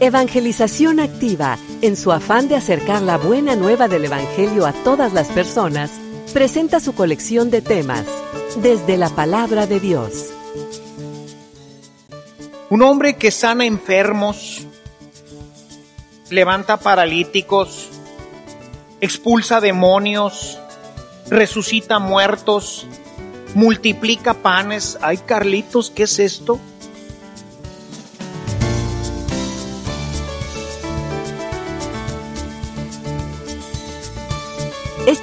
Evangelización Activa, en su afán de acercar la buena nueva del Evangelio a todas las personas, presenta su colección de temas, desde la palabra de Dios. Un hombre que sana enfermos, levanta paralíticos, expulsa demonios, resucita muertos, multiplica panes. Ay, Carlitos, ¿qué es esto?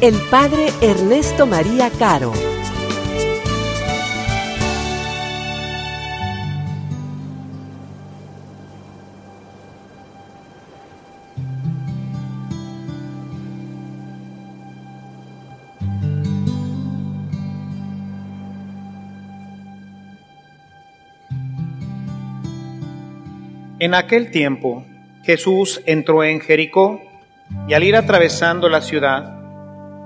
el Padre Ernesto María Caro. En aquel tiempo, Jesús entró en Jericó y al ir atravesando la ciudad,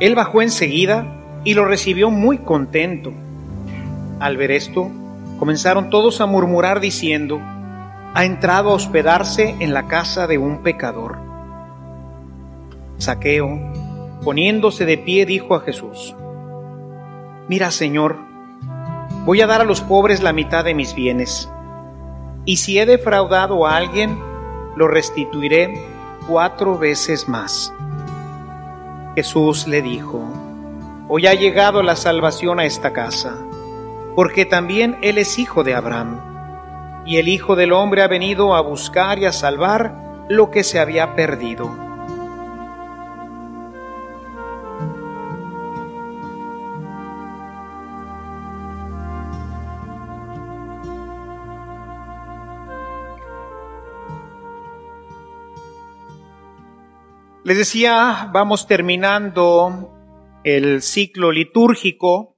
Él bajó enseguida y lo recibió muy contento. Al ver esto, comenzaron todos a murmurar diciendo, ha entrado a hospedarse en la casa de un pecador. Saqueo, poniéndose de pie, dijo a Jesús, Mira, Señor, voy a dar a los pobres la mitad de mis bienes, y si he defraudado a alguien, lo restituiré cuatro veces más. Jesús le dijo, Hoy ha llegado la salvación a esta casa, porque también Él es hijo de Abraham, y el Hijo del Hombre ha venido a buscar y a salvar lo que se había perdido. Les decía, vamos terminando el ciclo litúrgico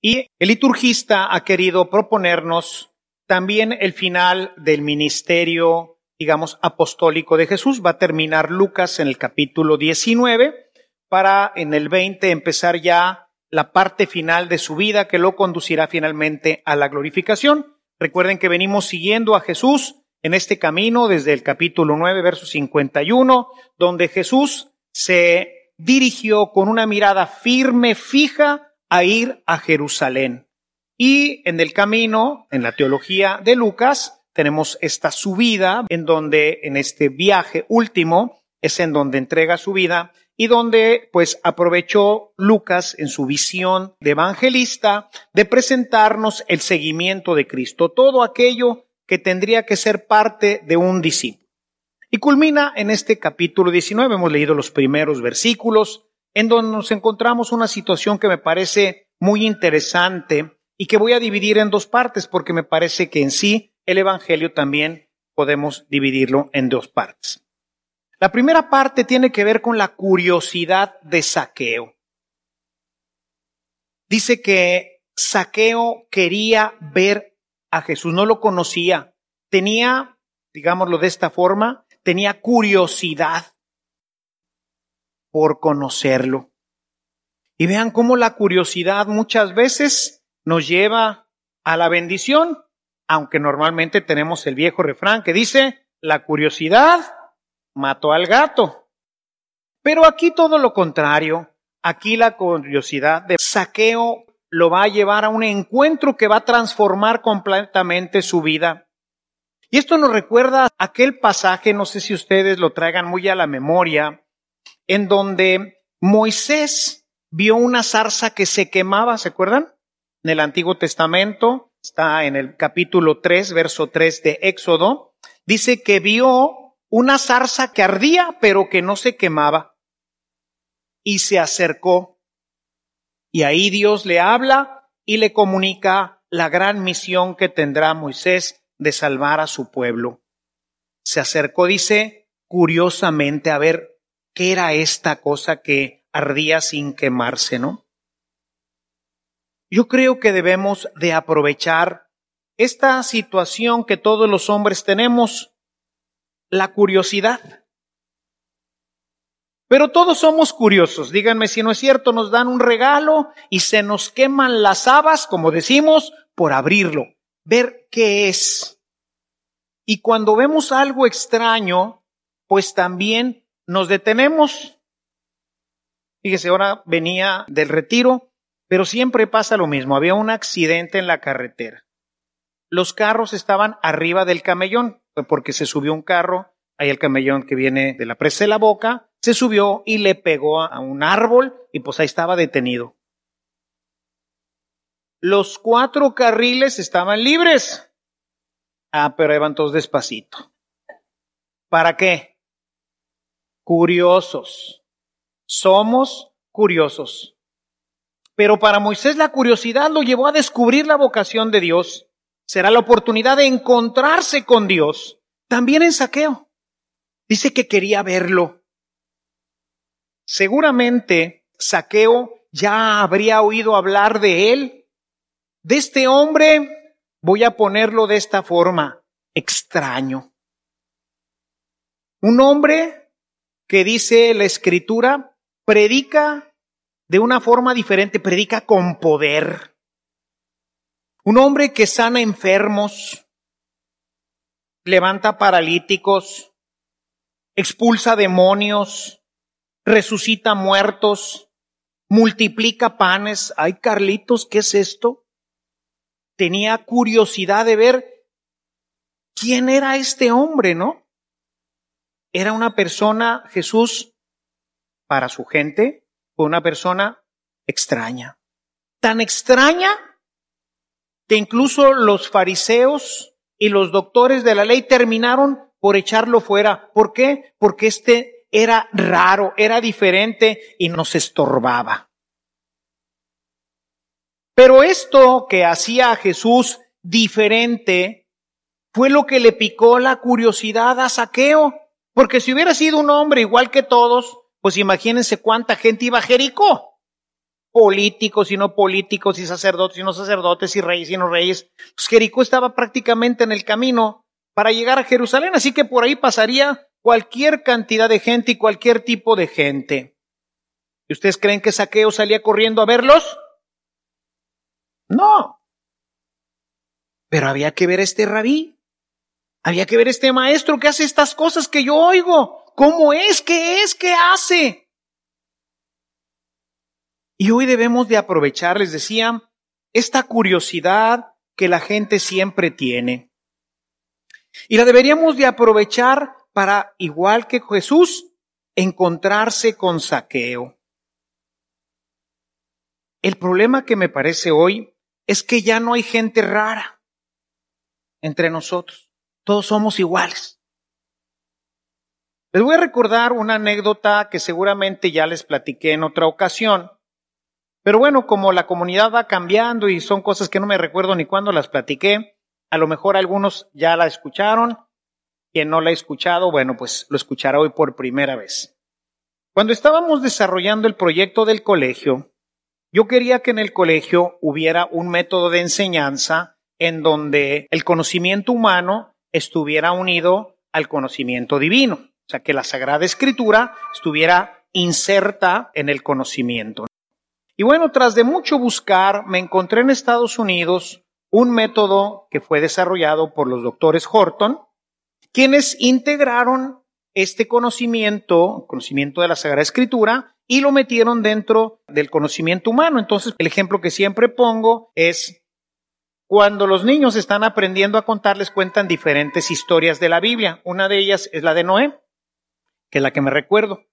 y el liturgista ha querido proponernos también el final del ministerio, digamos, apostólico de Jesús. Va a terminar Lucas en el capítulo 19 para en el 20 empezar ya la parte final de su vida que lo conducirá finalmente a la glorificación. Recuerden que venimos siguiendo a Jesús en este camino desde el capítulo 9, verso 51, donde Jesús se dirigió con una mirada firme, fija, a ir a Jerusalén. Y en el camino, en la teología de Lucas, tenemos esta subida en donde en este viaje último es en donde entrega su vida y donde pues aprovechó Lucas en su visión de evangelista de presentarnos el seguimiento de Cristo, todo aquello que tendría que ser parte de un discípulo. Y culmina en este capítulo 19, hemos leído los primeros versículos, en donde nos encontramos una situación que me parece muy interesante y que voy a dividir en dos partes porque me parece que en sí el Evangelio también podemos dividirlo en dos partes. La primera parte tiene que ver con la curiosidad de Saqueo. Dice que Saqueo quería ver a Jesús, no lo conocía, tenía, digámoslo de esta forma, tenía curiosidad por conocerlo. Y vean cómo la curiosidad muchas veces nos lleva a la bendición, aunque normalmente tenemos el viejo refrán que dice, la curiosidad mató al gato. Pero aquí todo lo contrario, aquí la curiosidad de saqueo lo va a llevar a un encuentro que va a transformar completamente su vida. Y esto nos recuerda aquel pasaje, no sé si ustedes lo traigan muy a la memoria, en donde Moisés vio una zarza que se quemaba, ¿se acuerdan? En el Antiguo Testamento, está en el capítulo 3, verso 3 de Éxodo, dice que vio una zarza que ardía, pero que no se quemaba. Y se acercó. Y ahí Dios le habla y le comunica la gran misión que tendrá Moisés de salvar a su pueblo. Se acercó, dice, curiosamente a ver qué era esta cosa que ardía sin quemarse, ¿no? Yo creo que debemos de aprovechar esta situación que todos los hombres tenemos, la curiosidad. Pero todos somos curiosos, díganme si no es cierto, nos dan un regalo y se nos queman las habas, como decimos, por abrirlo, ver qué es. Y cuando vemos algo extraño, pues también nos detenemos. Fíjese, ahora venía del retiro pero siempre pasa lo mismo. Había un accidente en la carretera. Los carros estaban arriba del camellón, porque se subió un carro, hay el camellón que viene de la presa de la boca, se subió y le pegó a un árbol y pues ahí estaba detenido. Los cuatro carriles estaban libres. Ah, pero iban todos despacito. ¿Para qué? Curiosos. Somos curiosos. Pero para Moisés la curiosidad lo llevó a descubrir la vocación de Dios. Será la oportunidad de encontrarse con Dios. También en saqueo. Dice que quería verlo. Seguramente saqueo ya habría oído hablar de él. De este hombre, voy a ponerlo de esta forma, extraño. Un hombre que dice la escritura, predica de una forma diferente, predica con poder. Un hombre que sana enfermos, levanta paralíticos, expulsa demonios, resucita muertos, multiplica panes. Ay, Carlitos, ¿qué es esto? Tenía curiosidad de ver quién era este hombre, ¿no? Era una persona, Jesús, para su gente, una persona extraña. Tan extraña que incluso los fariseos y los doctores de la ley terminaron por echarlo fuera. ¿Por qué? Porque este era raro, era diferente y nos estorbaba. Pero esto que hacía a Jesús diferente fue lo que le picó la curiosidad a Saqueo. Porque si hubiera sido un hombre igual que todos, pues imagínense cuánta gente iba a Jericó. Políticos y no políticos, y sacerdotes y no sacerdotes, y reyes y no reyes. Pues Jericó estaba prácticamente en el camino para llegar a Jerusalén, así que por ahí pasaría cualquier cantidad de gente y cualquier tipo de gente. ¿Y ustedes creen que Saqueo salía corriendo a verlos? No. Pero había que ver a este rabí. Había que ver a este maestro que hace estas cosas que yo oigo. ¿Cómo es? ¿Qué es? ¿Qué hace? Y hoy debemos de aprovechar, les decía, esta curiosidad que la gente siempre tiene. Y la deberíamos de aprovechar para, igual que Jesús, encontrarse con saqueo. El problema que me parece hoy es que ya no hay gente rara entre nosotros. Todos somos iguales. Les voy a recordar una anécdota que seguramente ya les platiqué en otra ocasión. Pero bueno, como la comunidad va cambiando y son cosas que no me recuerdo ni cuándo las platiqué, a lo mejor algunos ya la escucharon. Quien no la ha escuchado, bueno, pues lo escuchará hoy por primera vez. Cuando estábamos desarrollando el proyecto del colegio, yo quería que en el colegio hubiera un método de enseñanza en donde el conocimiento humano estuviera unido al conocimiento divino. O sea, que la Sagrada Escritura estuviera inserta en el conocimiento. Y bueno, tras de mucho buscar, me encontré en Estados Unidos un método que fue desarrollado por los doctores Horton, quienes integraron este conocimiento, conocimiento de la Sagrada Escritura, y lo metieron dentro del conocimiento humano. Entonces, el ejemplo que siempre pongo es Cuando los niños están aprendiendo a contar, les cuentan diferentes historias de la Biblia. Una de ellas es la de Noé, que es la que me recuerdo.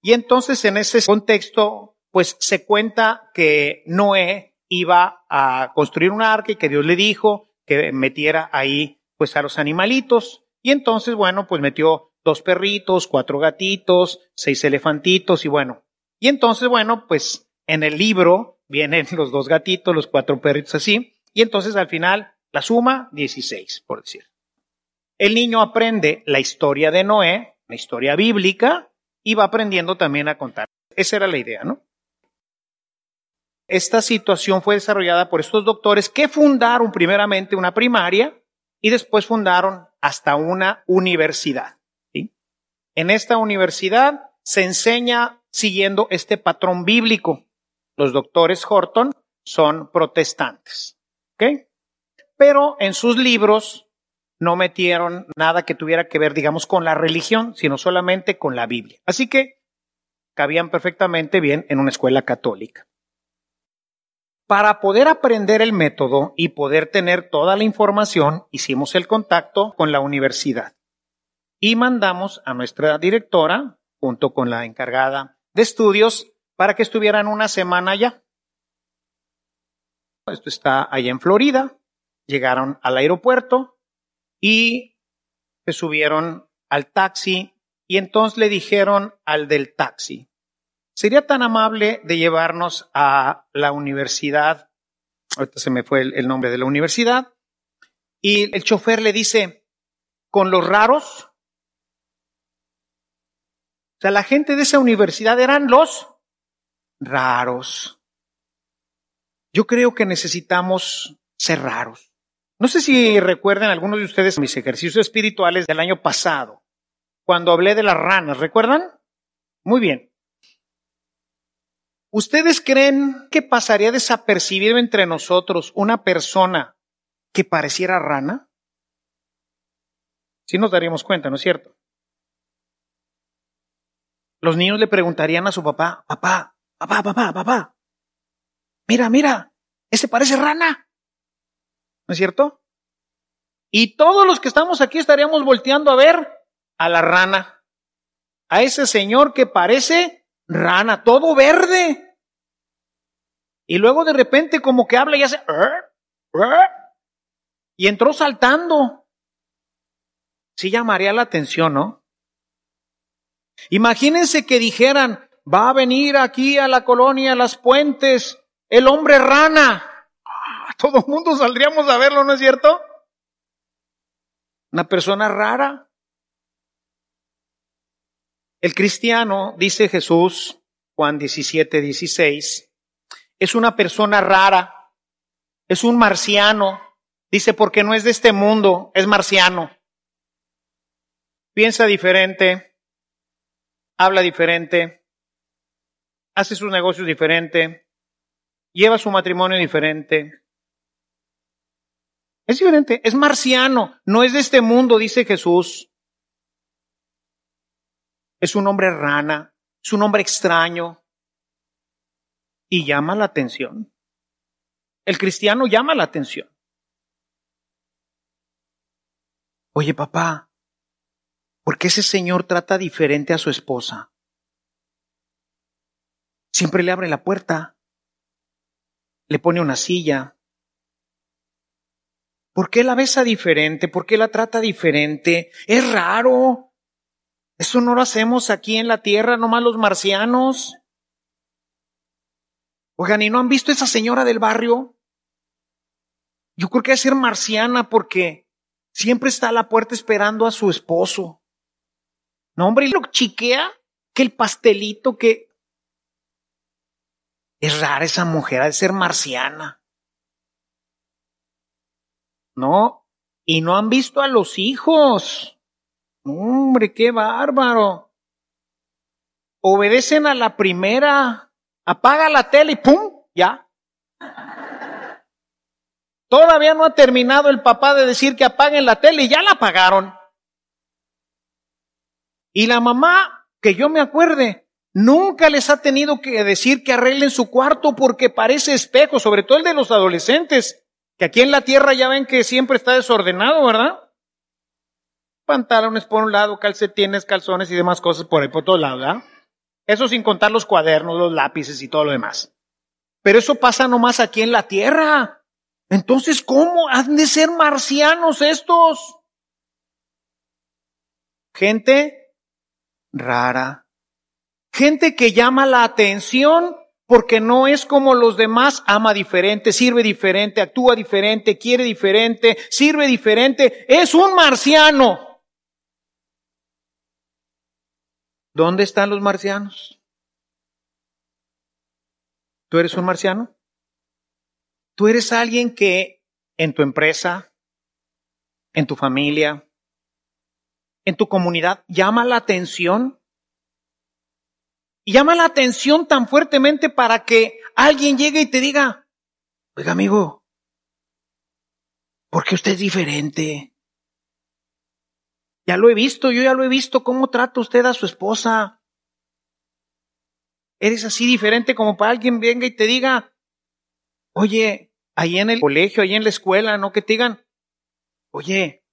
Y entonces en ese contexto, pues se cuenta que Noé iba a construir un arca y que Dios le dijo que metiera ahí pues a los animalitos. Y entonces, bueno, pues metió dos perritos, cuatro gatitos, seis elefantitos y bueno. Y entonces, bueno, pues en el libro vienen los dos gatitos, los cuatro perritos así. Y entonces al final la suma 16, por decir. El niño aprende la historia de Noé, la historia bíblica, y va aprendiendo también a contar. Esa era la idea, ¿no? Esta situación fue desarrollada por estos doctores que fundaron primeramente una primaria y después fundaron hasta una universidad. En esta universidad se enseña siguiendo este patrón bíblico. Los doctores Horton son protestantes. Pero en sus libros no metieron nada que tuviera que ver, digamos, con la religión, sino solamente con la Biblia. Así que cabían perfectamente bien en una escuela católica. Para poder aprender el método y poder tener toda la información, hicimos el contacto con la universidad y mandamos a nuestra directora, junto con la encargada de estudios, para que estuvieran una semana allá. Esto está allá en Florida. Llegaron al aeropuerto y se subieron al taxi y entonces le dijeron al del taxi, ¿sería tan amable de llevarnos a la universidad? Ahorita se me fue el, nombre de la universidad. Y el chofer le dice, ¿con los raros? O sea, la gente de esa universidad eran los raros. Yo creo que necesitamos ser raros. No sé si recuerdan algunos de ustedes mis ejercicios espirituales del año pasado, cuando hablé de las ranas, ¿recuerdan? Muy bien. ¿Ustedes creen que pasaría desapercibido entre nosotros una persona que pareciera rana? Sí nos daríamos cuenta, ¿no es cierto? Los niños le preguntarían a su papá, papá, papá, papá, papá, mira, mira, ese parece rana. ¿No es cierto? Y todos los que estamos aquí estaríamos volteando a ver a la rana, a ese señor que parece rana, todo verde. Y luego de repente como que habla y hace... Y entró saltando. Sí llamaría la atención, ¿no? Imagínense que dijeran, va a venir aquí a la colonia Las Puentes el hombre rana. Ah, todo el mundo saldríamos a verlo, ¿no es cierto? Una persona rara. El cristiano, dice Jesús, Juan 17, 16, es una persona rara, es un marciano, dice porque no es de este mundo, es marciano. Piensa diferente, habla diferente, hace sus negocios diferente, lleva su matrimonio diferente. Es diferente, es marciano, no es de este mundo, dice Jesús. Es un hombre rana, es un hombre extraño y llama la atención. El cristiano llama la atención. Oye, papá, ¿por qué ese señor trata diferente a su esposa? Siempre le abre la puerta le pone una silla. ¿Por qué la besa diferente? ¿Por qué la trata diferente? Es raro. Eso no lo hacemos aquí en la Tierra, nomás los marcianos. Oigan, ¿y no han visto esa señora del barrio? Yo creo que debe ser marciana porque siempre está a la puerta esperando a su esposo. No, hombre, y lo chiquea que el pastelito que es rara esa mujer, ha de ser marciana. No, y no han visto a los hijos. Hombre, qué bárbaro. Obedecen a la primera. Apaga la tele y ¡pum! Ya. Todavía no ha terminado el papá de decir que apaguen la tele y ya la apagaron. Y la mamá, que yo me acuerde, Nunca les ha tenido que decir que arreglen su cuarto porque parece espejo, sobre todo el de los adolescentes, Que aquí en la tierra ya ven que siempre está desordenado, ¿verdad? Pantalones por un lado, calcetines, calzones y demás cosas por ahí, por todos lados, ¿verdad? Eso sin contar los cuadernos, los lápices y todo lo demás. Pero eso pasa nomás aquí en la tierra. Entonces, ¿cómo han de ser marcianos estos? Gente rara. Gente que llama la atención porque no es como los demás, ama diferente, sirve diferente, actúa diferente, quiere diferente, sirve diferente. Es un marciano. ¿Dónde están los marcianos? ¿Tú eres un marciano? ¿Tú eres alguien que en tu empresa, en tu familia, en tu comunidad llama la atención? Y llama la atención tan fuertemente para que alguien llegue y te diga, oiga amigo, ¿por qué usted es diferente? Ya lo he visto, yo ya lo he visto. ¿Cómo trata usted a su esposa? Eres así diferente como para alguien venga y te diga, oye, ahí en el colegio, ahí en la escuela, no que te digan, oye,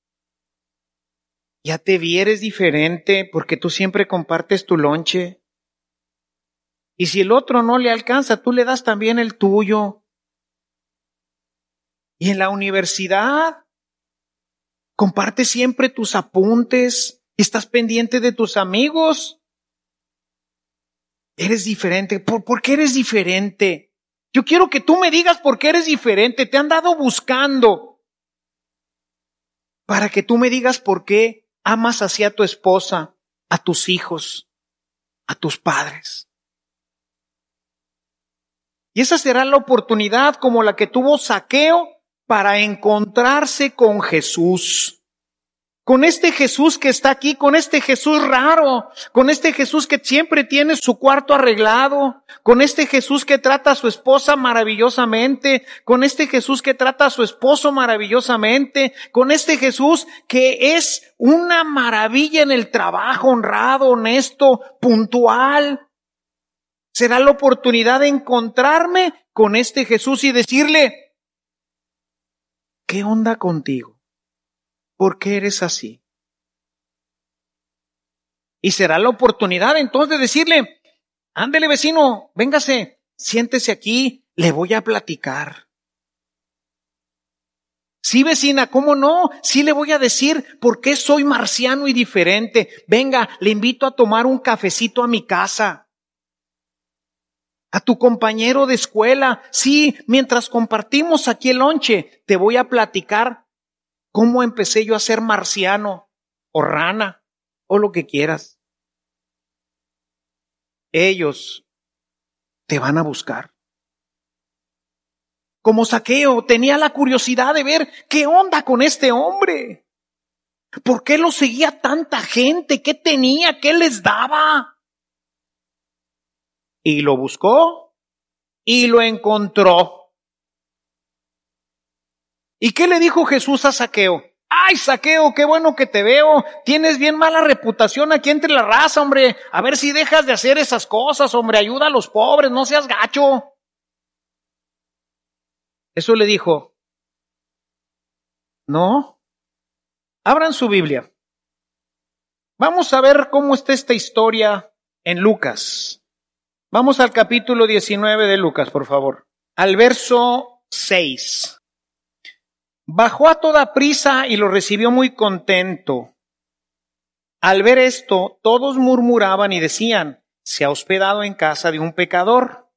ya te vieres diferente porque tú siempre compartes tu lonche. Y si el otro no le alcanza, tú le das también el tuyo. Y en la universidad, Comparte siempre tus apuntes. Estás pendiente de tus amigos. Eres diferente. ¿Por, qué eres diferente? Yo quiero que tú me digas por qué eres diferente. Te han dado buscando. Para que tú me digas por qué amas así a tu esposa, a tus hijos, a tus padres. Y esa será la oportunidad como la que tuvo Saqueo para encontrarse con Jesús. Con este Jesús que está aquí, con este Jesús raro, con este Jesús que siempre tiene su cuarto arreglado, con este Jesús que trata a su esposa maravillosamente, con este Jesús que trata a su esposo maravillosamente, con este Jesús que es una maravilla en el trabajo, honrado, honesto, puntual. Será la oportunidad de encontrarme con este Jesús y decirle, ¿Qué onda contigo? ¿Por qué eres así? Y será la oportunidad entonces de decirle, ándele vecino, véngase, siéntese aquí, le voy a platicar. Sí, vecina, ¿cómo no? Sí le voy a decir por qué soy marciano y diferente. Venga, le invito a tomar un cafecito a mi casa a tu compañero de escuela. Sí, mientras compartimos aquí el lonche, te voy a platicar cómo empecé yo a ser marciano o rana o lo que quieras. Ellos te van a buscar. Como saqueo, tenía la curiosidad de ver qué onda con este hombre. ¿Por qué lo seguía tanta gente? ¿Qué tenía? ¿Qué les daba? Y lo buscó y lo encontró. ¿Y qué le dijo Jesús a Saqueo? Ay, Saqueo, qué bueno que te veo. Tienes bien mala reputación aquí entre la raza, hombre. A ver si dejas de hacer esas cosas, hombre. Ayuda a los pobres, no seas gacho. Eso le dijo. No. Abran su Biblia. Vamos a ver cómo está esta historia en Lucas. Vamos al capítulo 19 de Lucas, por favor. Al verso 6. Bajó a toda prisa y lo recibió muy contento. Al ver esto, todos murmuraban y decían, se ha hospedado en casa de un pecador.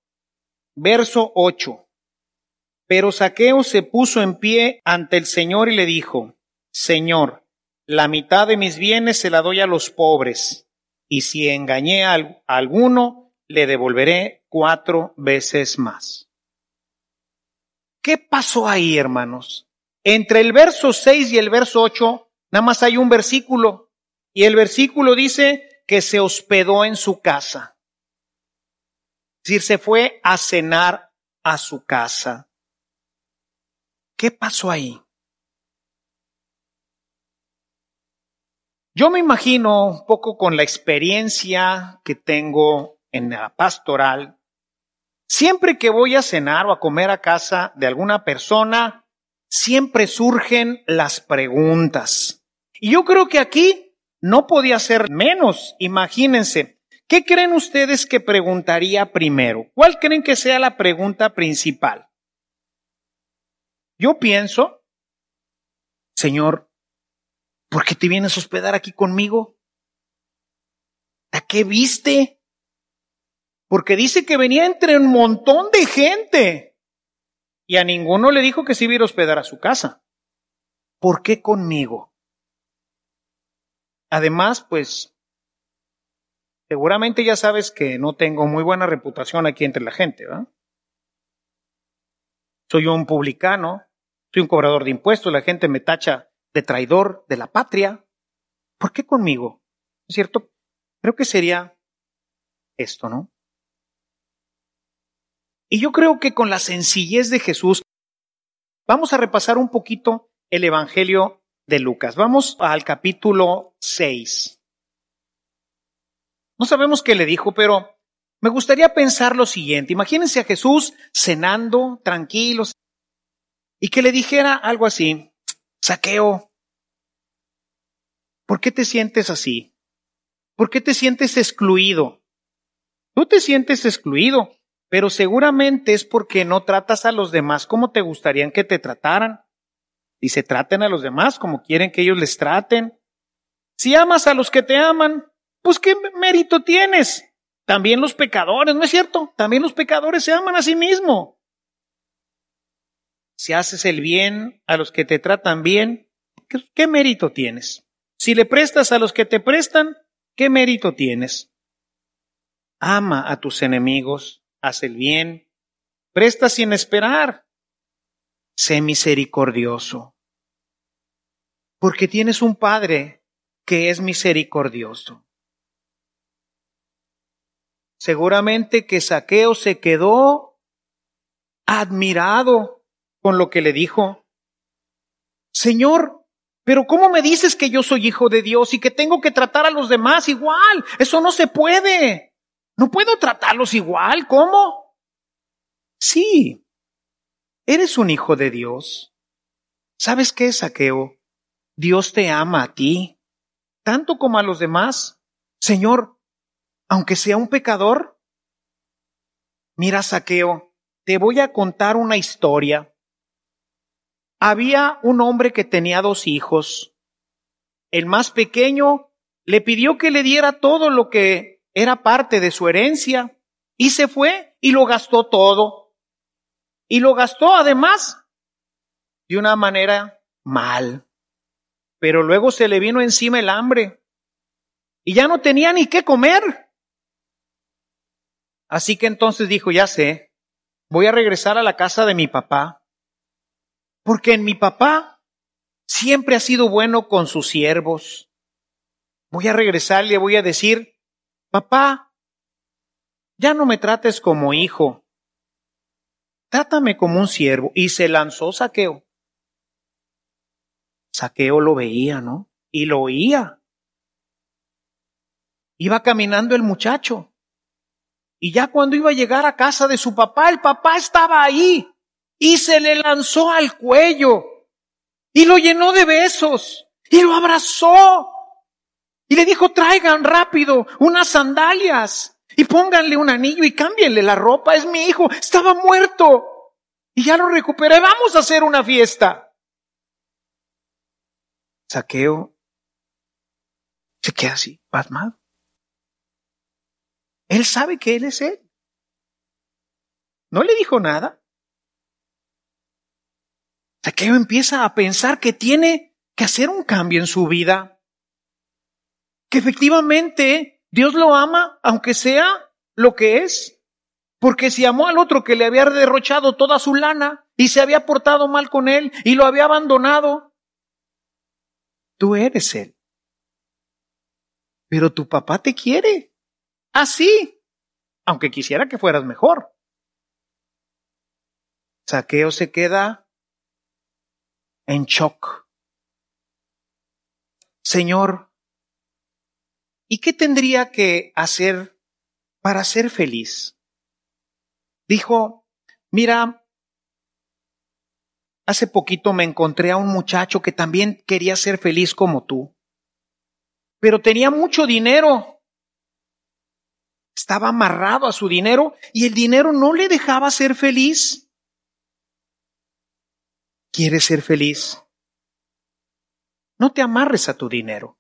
Verso 8. Pero Saqueo se puso en pie ante el Señor y le dijo, Señor, la mitad de mis bienes se la doy a los pobres, y si engañé a alguno, le devolveré cuatro veces más. ¿Qué pasó ahí, hermanos? Entre el verso 6 y el verso 8, nada más hay un versículo, y el versículo dice que se hospedó en su casa. Es decir, se fue a cenar a su casa. ¿Qué pasó ahí? Yo me imagino un poco con la experiencia que tengo en la pastoral, siempre que voy a cenar o a comer a casa de alguna persona, siempre surgen las preguntas. Y yo creo que aquí no podía ser menos. Imagínense, ¿qué creen ustedes que preguntaría primero? ¿Cuál creen que sea la pregunta principal? Yo pienso, Señor, ¿por qué te vienes a hospedar aquí conmigo? ¿A qué viste? Porque dice que venía entre un montón de gente y a ninguno le dijo que se iba a a hospedar a su casa. ¿Por qué conmigo? Además, pues, seguramente ya sabes que no tengo muy buena reputación aquí entre la gente, ¿verdad? Soy un publicano, soy un cobrador de impuestos, la gente me tacha de traidor de la patria. ¿Por qué conmigo? ¿Es cierto? Creo que sería esto, ¿no? Y yo creo que con la sencillez de Jesús, vamos a repasar un poquito el Evangelio de Lucas. Vamos al capítulo 6. No sabemos qué le dijo, pero me gustaría pensar lo siguiente. Imagínense a Jesús cenando, tranquilos, y que le dijera algo así, saqueo, ¿por qué te sientes así? ¿Por qué te sientes excluido? Tú te sientes excluido, pero seguramente es porque no tratas a los demás como te gustarían que te trataran. Y se traten a los demás como quieren que ellos les traten. Si amas a los que te aman, pues qué mérito tienes. También los pecadores, ¿no es cierto? También los pecadores se aman a sí mismos. Si haces el bien a los que te tratan bien, ¿qué, mérito tienes? Si le prestas a los que te prestan, ¿Qué mérito tienes? Ama a tus enemigos, haz el bien, presta sin esperar, sé misericordioso, porque tienes un Padre que es misericordioso. Seguramente que Saqueo se quedó admirado con lo que le dijo. Señor, pero ¿cómo me dices que yo soy hijo de Dios y que tengo que tratar a los demás igual? Eso no se puede. No puedo tratarlos igual. ¿Cómo? Sí, eres un hijo de Dios. ¿Sabes qué, Saqueo? Dios te ama a ti, tanto como a los demás. Señor, aunque sea un pecador. Mira, Saqueo, te voy a contar una historia había un hombre que tenía dos hijos. El más pequeño le pidió que le diera todo lo que era parte de su herencia y se fue y lo gastó todo. Y lo gastó además de una manera mal. Pero luego se le vino encima el hambre y ya no tenía ni qué comer. Así que entonces dijo, ya sé, voy a regresar a la casa de mi papá porque en mi papá siempre ha sido bueno con sus siervos. Voy a regresar y le voy a decir, papá, ya no me trates como hijo, trátame como un siervo. Y se lanzó saqueo. Saqueo lo veía, ¿no? Y lo oía. Iba caminando el muchacho. Y ya cuando iba a llegar a casa de su papá, el papá estaba ahí y se le lanzó al cuello y lo llenó de besos y lo abrazó y le dijo, traigan rápido unas sandalias y pónganle un anillo y cámbienle la ropa, es mi hijo, estaba muerto y ya lo recuperé, vamos a hacer una fiesta. Saqueo se queda así, pasmado. Él sabe que él es él. No le dijo nada. Saqueo empieza a pensar que tiene que hacer un cambio en su vida. Que efectivamente Dios lo ama, aunque sea lo que es. Porque si amó al otro que le había derrochado toda su lana y se había portado mal con él y lo había abandonado, tú eres él. Pero tu papá te quiere. Así. Aunque quisiera que fueras mejor. Saqueo se queda en shock. Señor, ¿y qué tendría que hacer para ser feliz? Dijo, mira, hace poquito me encontré a un muchacho que también quería ser feliz como tú, pero tenía mucho dinero. Estaba amarrado a su dinero y el dinero no le dejaba ser feliz. ¿Quieres ser feliz? No te amarres a tu dinero.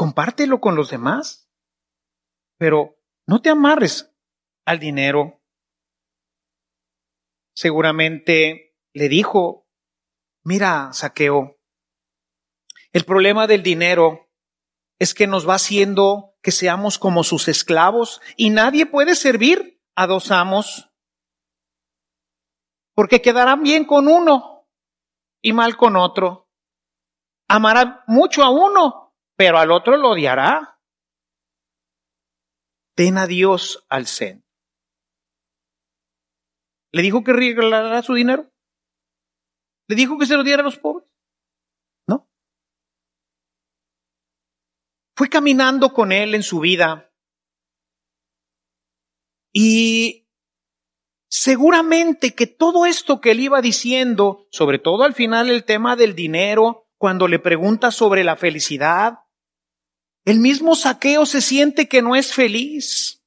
Compártelo con los demás. Pero no te amarres al dinero. Seguramente le dijo, mira, saqueo, el problema del dinero es que nos va haciendo que seamos como sus esclavos y nadie puede servir a dos amos porque quedarán bien con uno y mal con otro. Amará mucho a uno, pero al otro lo odiará. Ten a Dios al centro. ¿Le dijo que regalará su dinero? ¿Le dijo que se lo diera a los pobres? No. Fue caminando con él en su vida y seguramente que todo esto que él iba diciendo, sobre todo al final el tema del dinero, cuando le pregunta sobre la felicidad, el mismo saqueo se siente que no es feliz,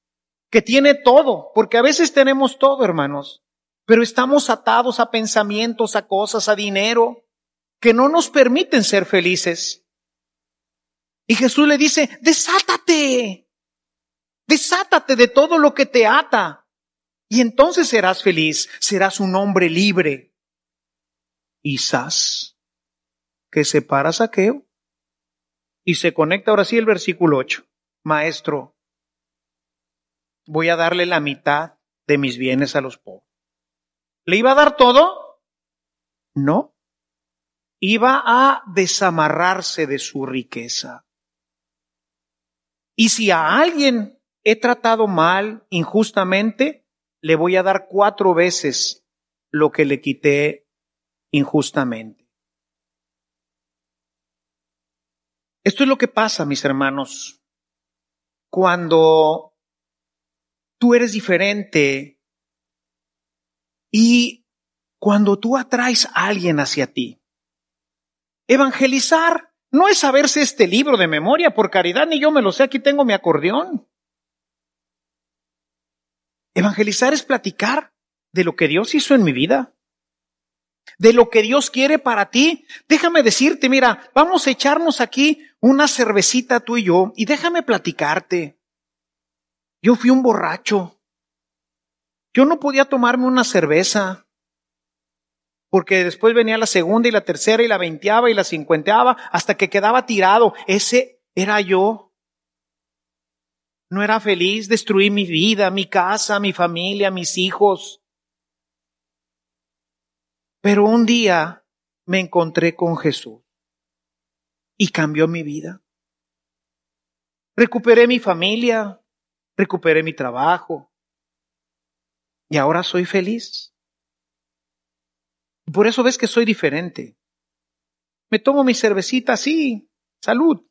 que tiene todo, porque a veces tenemos todo, hermanos, pero estamos atados a pensamientos, a cosas, a dinero, que no nos permiten ser felices. Y Jesús le dice, desátate, desátate de todo lo que te ata, y entonces serás feliz, serás un hombre libre. Quizás que separa saqueo y se conecta ahora sí el versículo 8. Maestro, voy a darle la mitad de mis bienes a los pobres. ¿Le iba a dar todo? No. Iba a desamarrarse de su riqueza. Y si a alguien he tratado mal, injustamente, le voy a dar cuatro veces lo que le quité injustamente. Esto es lo que pasa, mis hermanos, cuando tú eres diferente y cuando tú atraes a alguien hacia ti. Evangelizar no es saberse este libro de memoria, por caridad, ni yo me lo sé, aquí tengo mi acordeón. Evangelizar es platicar de lo que Dios hizo en mi vida de lo que Dios quiere para ti. Déjame decirte, mira, vamos a echarnos aquí una cervecita tú y yo y déjame platicarte. Yo fui un borracho. Yo no podía tomarme una cerveza porque después venía la segunda y la tercera y la veinteava y la cincuenteava hasta que quedaba tirado. Ese era yo. No era feliz, destruí mi vida, mi casa, mi familia, mis hijos. Pero un día me encontré con Jesús y cambió mi vida. Recuperé mi familia, recuperé mi trabajo y ahora soy feliz. Por eso ves que soy diferente. Me tomo mi cervecita así, salud,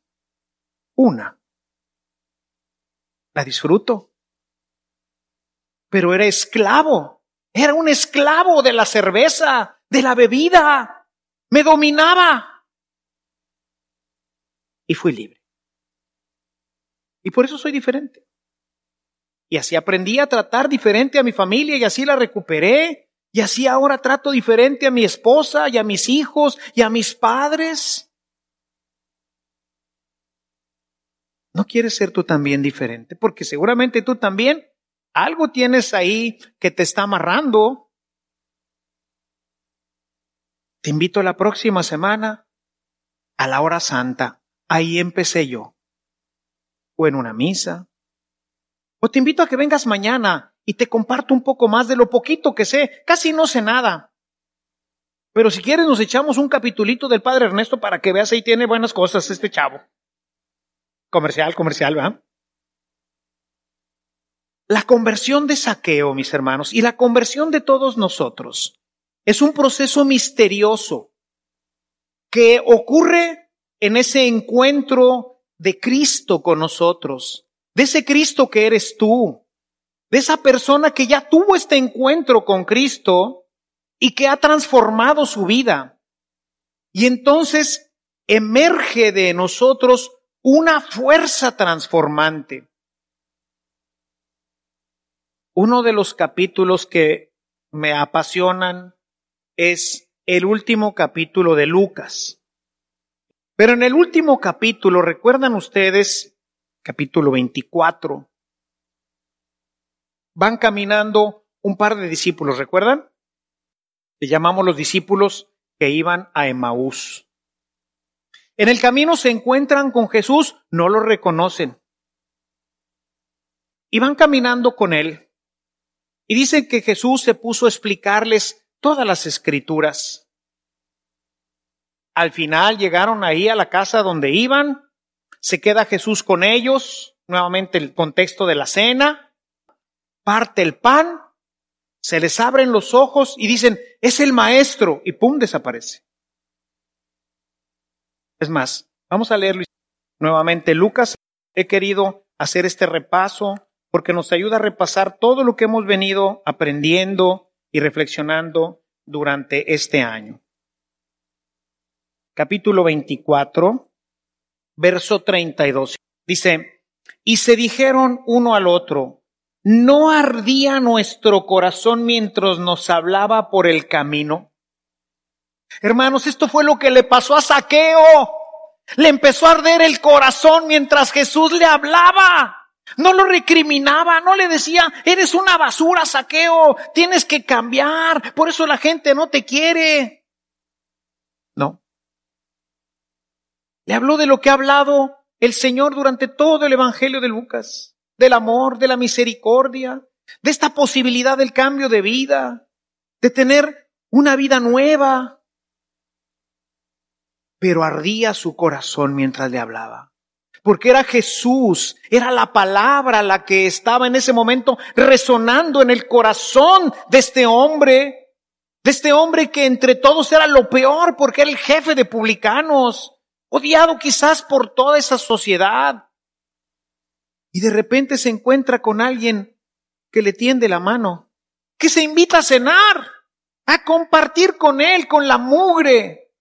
una. La disfruto. Pero era esclavo, era un esclavo de la cerveza, de la bebida. Me dominaba. Y fui libre. Y por eso soy diferente. Y así aprendí a tratar diferente a mi familia y así la recuperé. Y así ahora trato diferente a mi esposa y a mis hijos y a mis padres. ¿No quieres ser tú también diferente? Porque seguramente tú también algo tienes ahí que te está amarrando. Te invito la próxima semana a la hora santa. Ahí empecé yo. O en una misa. O te invito a que vengas mañana y te comparto un poco más de lo poquito que sé. Casi no sé nada. Pero si quieres nos echamos un capitulito del Padre Ernesto para que veas ahí tiene buenas cosas este chavo. Comercial, comercial, ¿verdad? La conversión de saqueo, mis hermanos, y la conversión de todos nosotros es un proceso misterioso que ocurre en ese encuentro de Cristo con nosotros, de ese Cristo que eres tú, de esa persona que ya tuvo este encuentro con Cristo y que ha transformado su vida. Y entonces emerge de nosotros una fuerza transformante. Uno de los capítulos que me apasionan es el último capítulo de Lucas. Pero en el último capítulo, recuerdan ustedes, capítulo 24, van caminando un par de discípulos, ¿recuerdan? Le llamamos los discípulos que iban a Emaús. En el camino se encuentran con Jesús, no lo reconocen. Y van caminando con él. Y dicen que Jesús se puso a explicarles todas las escrituras. Al final llegaron ahí a la casa donde iban, se queda Jesús con ellos, nuevamente el contexto de la cena, parte el pan, se les abren los ojos y dicen, es el maestro, y pum, desaparece. Es más, vamos a leerlo nuevamente. Lucas, he querido hacer este repaso porque nos ayuda a repasar todo lo que hemos venido aprendiendo y reflexionando durante este año. Capítulo 24, verso 32. Dice, y se dijeron uno al otro, ¿no ardía nuestro corazón mientras nos hablaba por el camino? Hermanos, esto fue lo que le pasó a Saqueo. Le empezó a arder el corazón mientras Jesús le hablaba. No lo recriminaba, no le decía, eres una basura, saqueo, tienes que cambiar, por eso la gente no te quiere. No. Le habló de lo que ha hablado el Señor durante todo el Evangelio de Lucas, del amor, de la misericordia, de esta posibilidad del cambio de vida, de tener una vida nueva. Pero ardía su corazón mientras le hablaba porque era Jesús, era la palabra la que estaba en ese momento resonando en el corazón de este hombre, de este hombre que entre todos era lo peor porque era el jefe de publicanos, odiado quizás por toda esa sociedad. Y de repente se encuentra con alguien que le tiende la mano, que se invita a cenar, a compartir con él, con la mugre,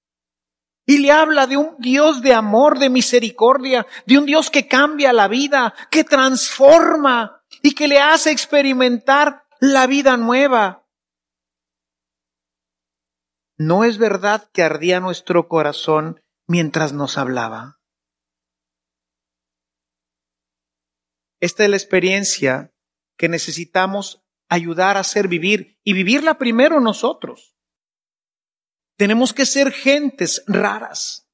y le habla de un Dios de amor, de misericordia, de un Dios que cambia la vida, que transforma y que le hace experimentar la vida nueva. ¿No es verdad que ardía nuestro corazón mientras nos hablaba? Esta es la experiencia que necesitamos ayudar a hacer vivir y vivirla primero nosotros. Tenemos que ser gentes raras.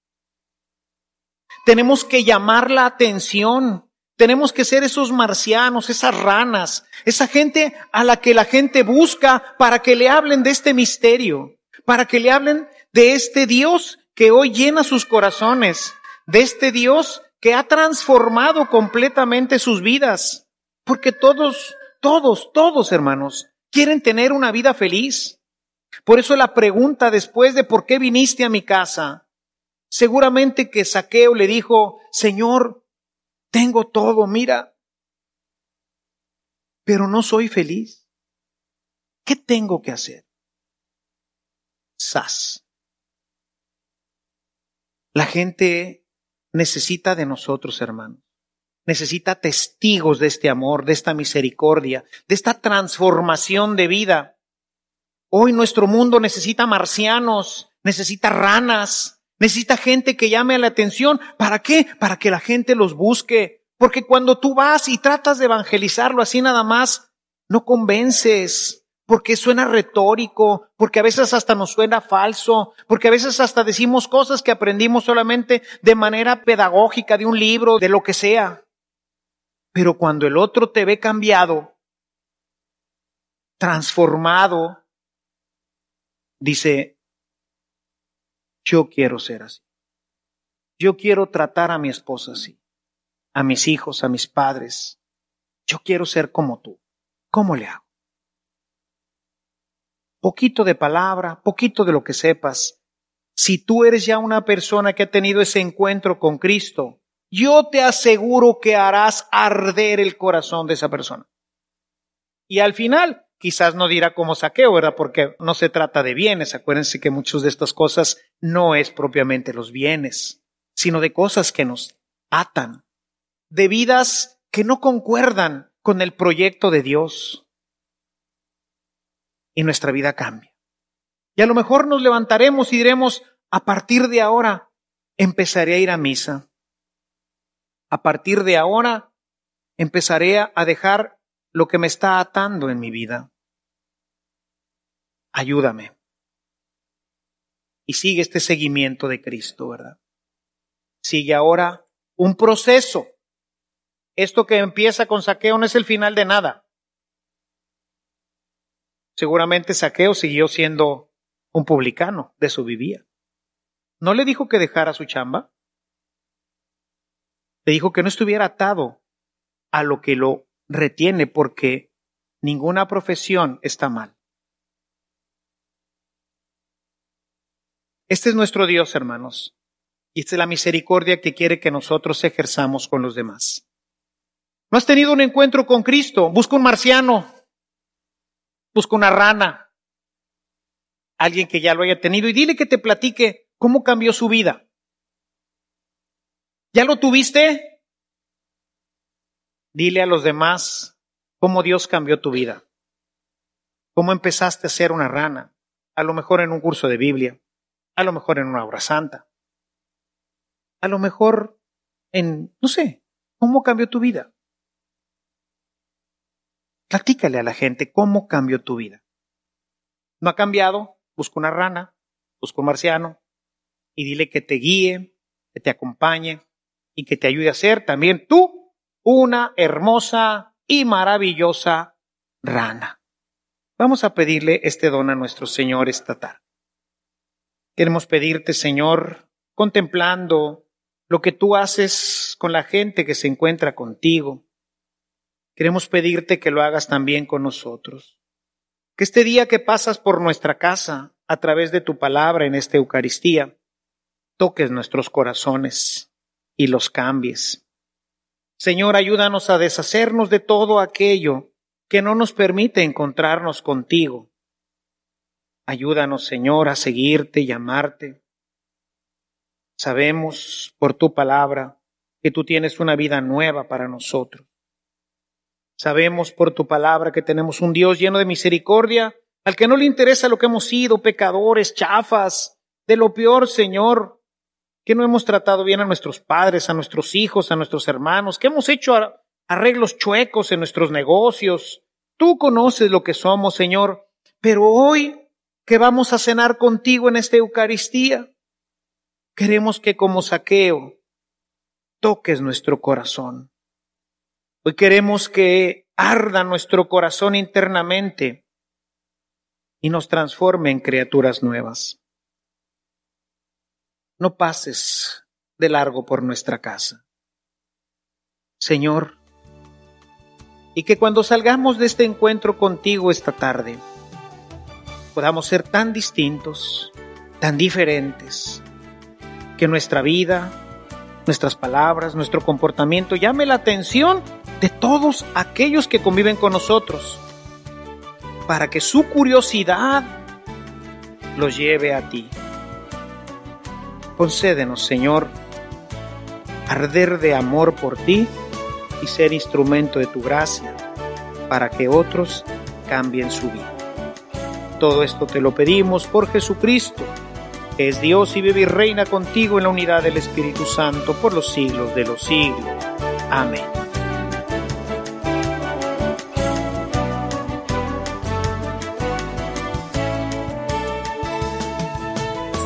Tenemos que llamar la atención. Tenemos que ser esos marcianos, esas ranas, esa gente a la que la gente busca para que le hablen de este misterio, para que le hablen de este Dios que hoy llena sus corazones, de este Dios que ha transformado completamente sus vidas. Porque todos, todos, todos hermanos, quieren tener una vida feliz. Por eso la pregunta después de por qué viniste a mi casa, seguramente que Saqueo le dijo, Señor, tengo todo, mira, pero no soy feliz. ¿Qué tengo que hacer? Sas. La gente necesita de nosotros, hermanos. Necesita testigos de este amor, de esta misericordia, de esta transformación de vida. Hoy nuestro mundo necesita marcianos, necesita ranas, necesita gente que llame la atención. ¿Para qué? Para que la gente los busque. Porque cuando tú vas y tratas de evangelizarlo así nada más, no convences, porque suena retórico, porque a veces hasta nos suena falso, porque a veces hasta decimos cosas que aprendimos solamente de manera pedagógica, de un libro, de lo que sea. Pero cuando el otro te ve cambiado, transformado, dice, yo quiero ser así. Yo quiero tratar a mi esposa así, a mis hijos, a mis padres. Yo quiero ser como tú. ¿Cómo le hago? Poquito de palabra, poquito de lo que sepas. Si tú eres ya una persona que ha tenido ese encuentro con Cristo, yo te aseguro que harás arder el corazón de esa persona. Y al final quizás no dirá como saqueo, ¿verdad? Porque no se trata de bienes. Acuérdense que muchas de estas cosas no es propiamente los bienes, sino de cosas que nos atan, de vidas que no concuerdan con el proyecto de Dios. Y nuestra vida cambia. Y a lo mejor nos levantaremos y diremos, a partir de ahora empezaré a ir a misa. A partir de ahora empezaré a dejar lo que me está atando en mi vida. Ayúdame. Y sigue este seguimiento de Cristo, ¿verdad? Sigue ahora un proceso. Esto que empieza con saqueo no es el final de nada. Seguramente saqueo siguió siendo un publicano, de su vivía. ¿No le dijo que dejara su chamba? Le dijo que no estuviera atado a lo que lo retiene porque ninguna profesión está mal. Este es nuestro Dios, hermanos, y esta es la misericordia que quiere que nosotros ejerzamos con los demás. ¿No has tenido un encuentro con Cristo? Busca un marciano, busca una rana, alguien que ya lo haya tenido y dile que te platique cómo cambió su vida. ¿Ya lo tuviste? Dile a los demás cómo Dios cambió tu vida. Cómo empezaste a ser una rana. A lo mejor en un curso de Biblia. A lo mejor en una obra santa. A lo mejor en, no sé, cómo cambió tu vida. Platícale a la gente cómo cambió tu vida. ¿No ha cambiado? Busca una rana, busca un marciano y dile que te guíe, que te acompañe y que te ayude a ser también tú una hermosa y maravillosa rana. Vamos a pedirle este don a nuestro Señor esta tarde. Queremos pedirte, Señor, contemplando lo que tú haces con la gente que se encuentra contigo. Queremos pedirte que lo hagas también con nosotros. Que este día que pasas por nuestra casa a través de tu palabra en esta Eucaristía, toques nuestros corazones y los cambies. Señor, ayúdanos a deshacernos de todo aquello que no nos permite encontrarnos contigo. Ayúdanos, Señor, a seguirte y amarte. Sabemos por tu palabra que tú tienes una vida nueva para nosotros. Sabemos por tu palabra que tenemos un Dios lleno de misericordia, al que no le interesa lo que hemos sido, pecadores, chafas, de lo peor, Señor, que no hemos tratado bien a nuestros padres, a nuestros hijos, a nuestros hermanos, que hemos hecho arreglos chuecos en nuestros negocios. Tú conoces lo que somos, Señor, pero hoy que vamos a cenar contigo en esta Eucaristía, queremos que como saqueo toques nuestro corazón. Hoy queremos que arda nuestro corazón internamente y nos transforme en criaturas nuevas no pases de largo por nuestra casa. Señor, y que cuando salgamos de este encuentro contigo esta tarde, podamos ser tan distintos, tan diferentes, que nuestra vida, nuestras palabras, nuestro comportamiento llame la atención de todos aquellos que conviven con nosotros, para que su curiosidad los lleve a ti. Concédenos, Señor, arder de amor por ti y ser instrumento de tu gracia para que otros cambien su vida. Todo esto te lo pedimos por Jesucristo, que es Dios y vive y reina contigo en la unidad del Espíritu Santo por los siglos de los siglos. Amén.